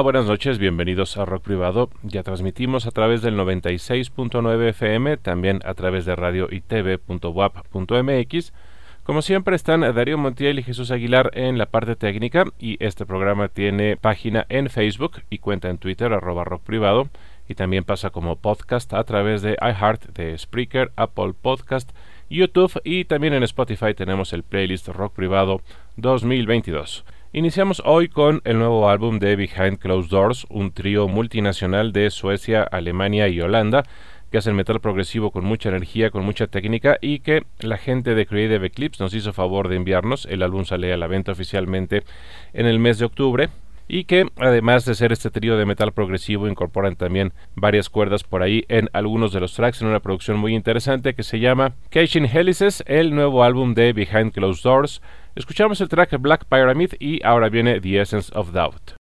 Buenas noches, bienvenidos a Rock Privado. Ya transmitimos a través del 96.9 FM, también a través de radio y tv.wap.mx. Como siempre están Darío Montiel y Jesús Aguilar en la parte técnica y este programa tiene página en Facebook y cuenta en Twitter arroba rock privado y también pasa como podcast a través de iHeart, de Spreaker, Apple Podcast, YouTube y también en Spotify tenemos el playlist Rock Privado 2022. Iniciamos hoy con el nuevo álbum de Behind Closed Doors, un trío multinacional de Suecia, Alemania y Holanda que hacen metal progresivo con mucha energía, con mucha técnica y que la gente de Creative Eclipse nos hizo favor de enviarnos. El álbum sale a la venta oficialmente en el mes de octubre y que además de ser este trío de metal progresivo incorporan también varias cuerdas por ahí en algunos de los tracks en una producción muy interesante que se llama Caching Helices, el nuevo álbum de Behind Closed Doors Escuchamos el track Black Pyramid y ahora viene The Essence of Doubt.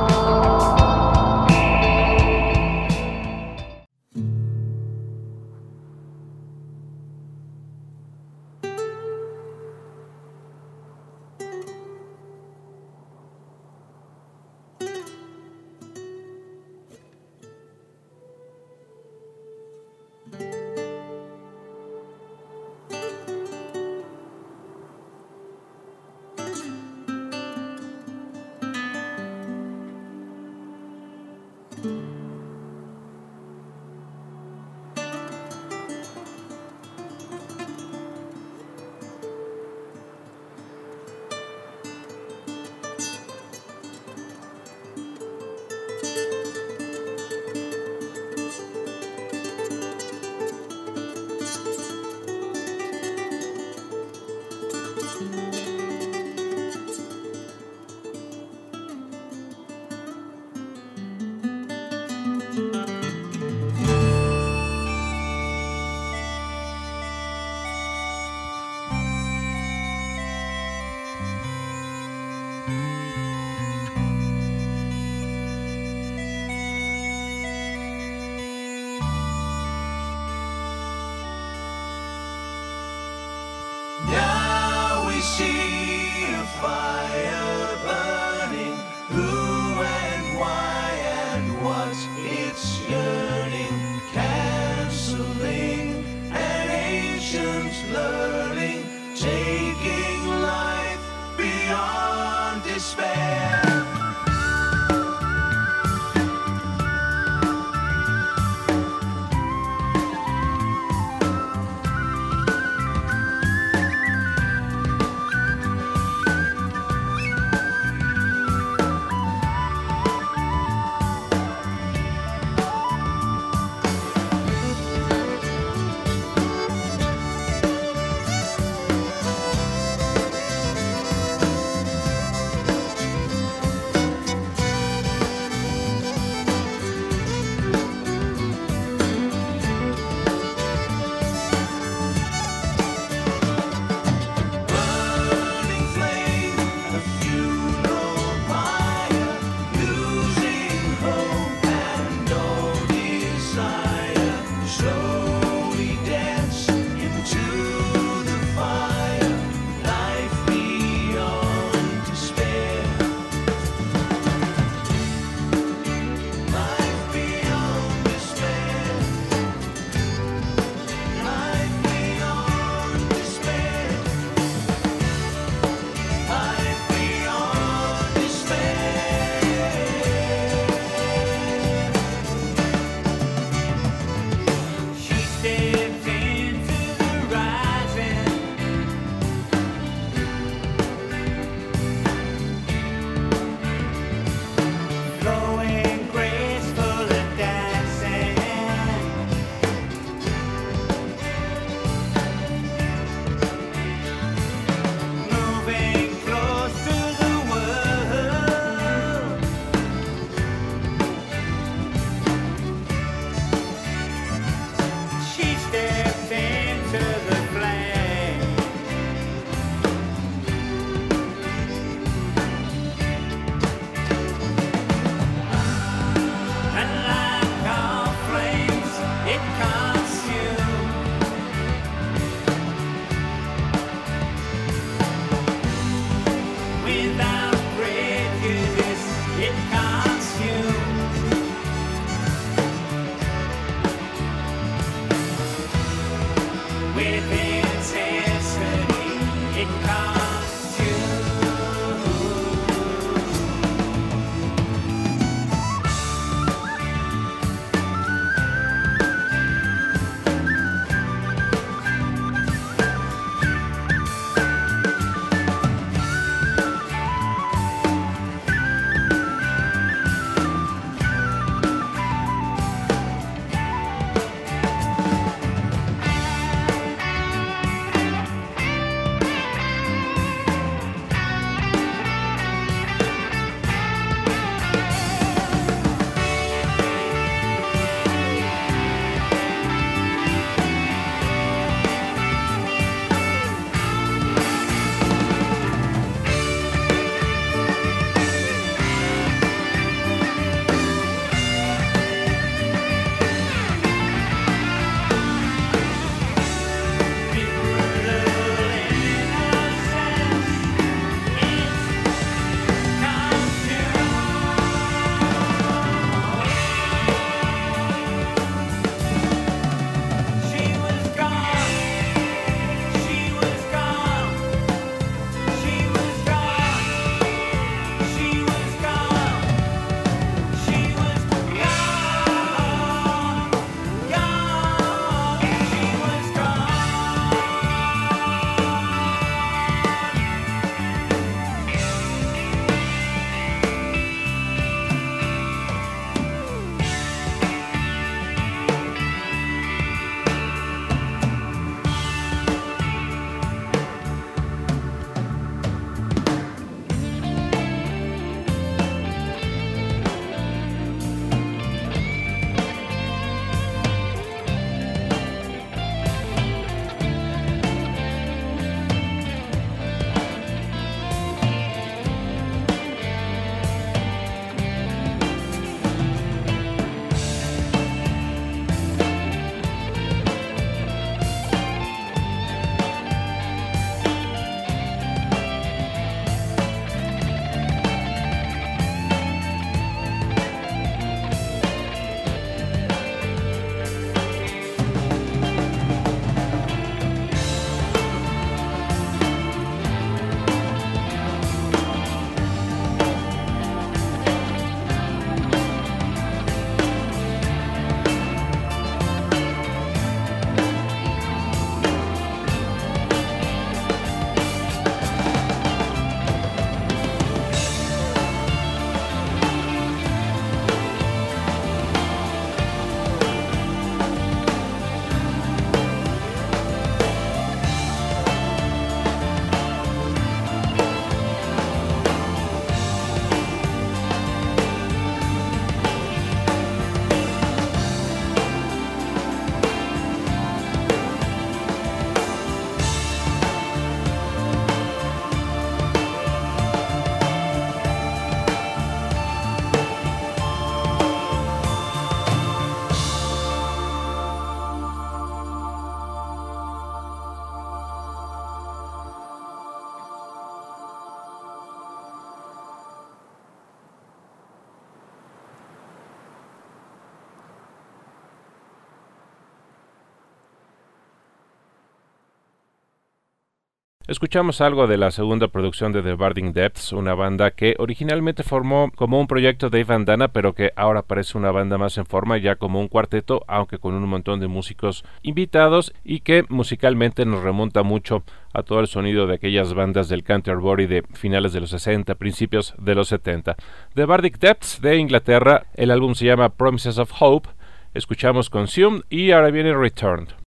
Escuchamos algo de la segunda producción de The Barding Depths, una banda que originalmente formó como un proyecto de Ivan Dana, pero que ahora parece una banda más en forma, ya como un cuarteto, aunque con un montón de músicos invitados y que musicalmente nos remonta mucho a todo el sonido de aquellas bandas del Canterbury de finales de los 60, principios de los 70. The Bardic Depths de Inglaterra, el álbum se llama Promises of Hope, escuchamos Consumed y ahora viene Returned.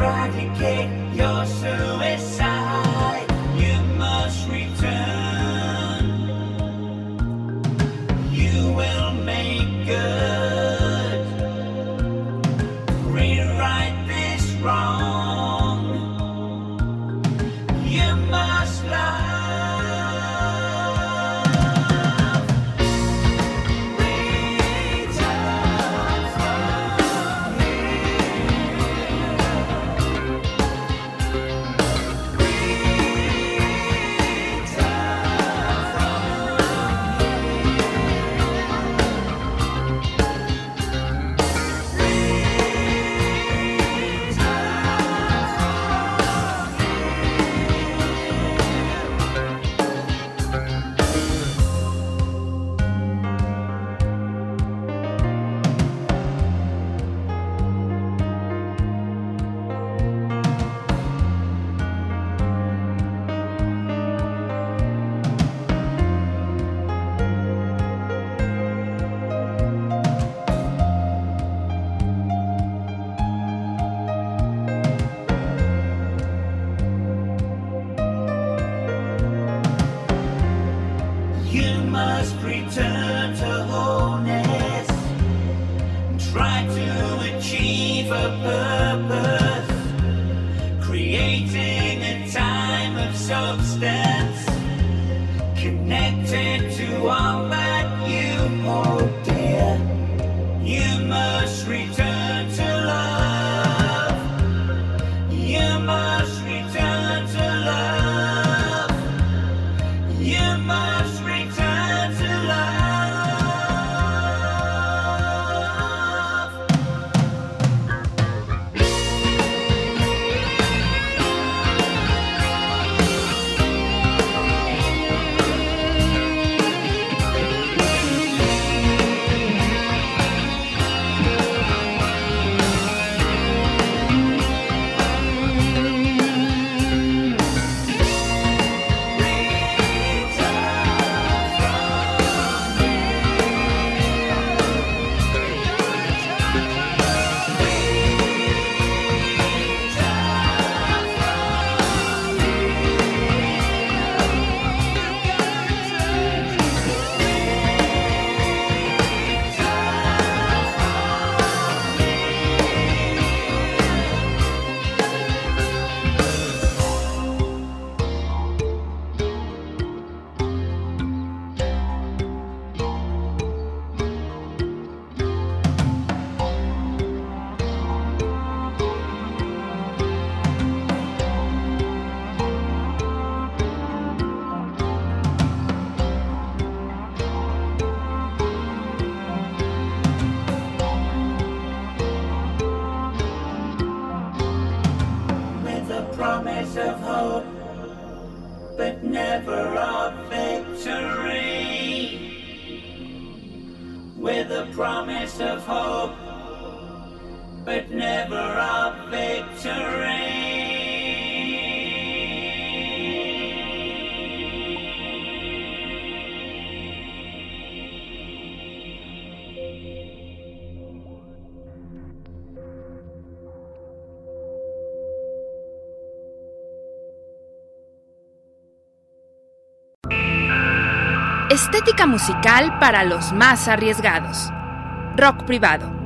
rocket kick yourself. hope, but never of victory. With a promise of hope, but never of victory. Estética musical para los más arriesgados. Rock privado.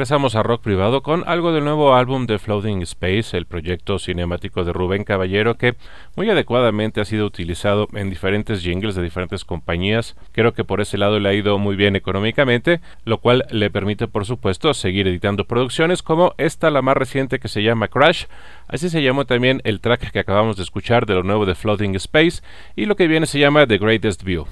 Regresamos a rock privado con algo del nuevo álbum de Floating Space, el proyecto cinemático de Rubén Caballero que muy adecuadamente ha sido utilizado en diferentes jingles de diferentes compañías. Creo que por ese lado le ha ido muy bien económicamente, lo cual le permite por supuesto seguir editando producciones como esta la más reciente que se llama Crash. Así se llamó también el track que acabamos de escuchar de lo nuevo de Floating Space y lo que viene se llama The Greatest View.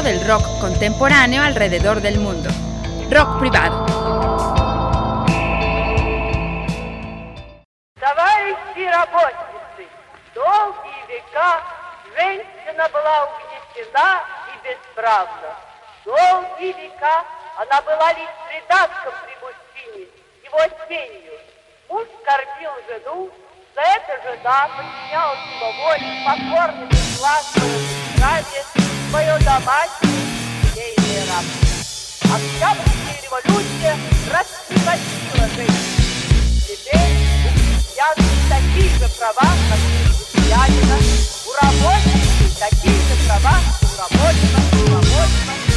Selecto del rock contemporáneo alrededor del mundo. Rock privado. Товарищи работницы, долгие века женщина была угнетена и бесправна. Долгие века она была лишь придатком при его тенью. Муж кормил жену, за это жена подчинялась его воле, покорно бесплатно, свое домашнее семейное рабство. Октябрьская революция раскрепостила жизнь. Теперь у крестьян такие же права, как у крестьянина, у рабочих такие же права, рабочего, у рабочего, у рабочего.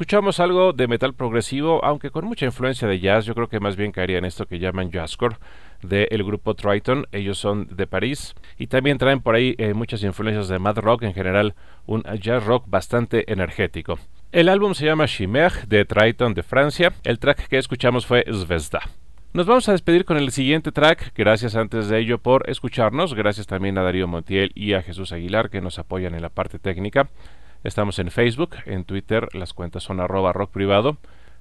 Escuchamos algo de metal progresivo, aunque con mucha influencia de jazz, yo creo que más bien caería en esto que llaman jazzcore del grupo Triton, ellos son de París y también traen por ahí eh, muchas influencias de mad rock en general, un jazz rock bastante energético. El álbum se llama Chimère de Triton de Francia, el track que escuchamos fue Zvezda. Nos vamos a despedir con el siguiente track. Gracias antes de ello por escucharnos. Gracias también a Darío Montiel y a Jesús Aguilar que nos apoyan en la parte técnica. Estamos en Facebook, en Twitter, las cuentas son arroba rock privado.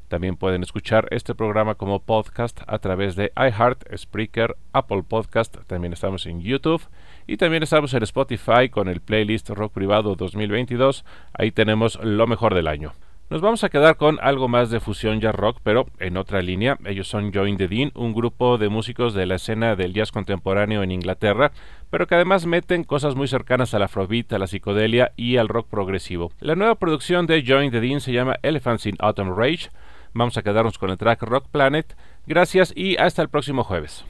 También pueden escuchar este programa como podcast a través de iHeart, Spreaker, Apple Podcast. También estamos en YouTube y también estamos en Spotify con el playlist Rock Privado 2022. Ahí tenemos lo mejor del año. Nos vamos a quedar con algo más de fusión jazz rock, pero en otra línea. Ellos son Join the Dean, un grupo de músicos de la escena del jazz contemporáneo en Inglaterra, pero que además meten cosas muy cercanas al afrobeat, a la psicodelia y al rock progresivo. La nueva producción de Join the Dean se llama Elephants in Autumn Rage. Vamos a quedarnos con el track Rock Planet. Gracias y hasta el próximo jueves.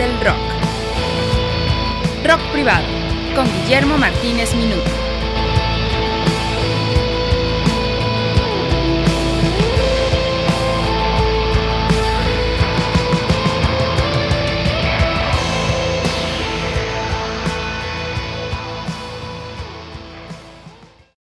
Del rock. Rock privado, con Guillermo Martínez Minuto.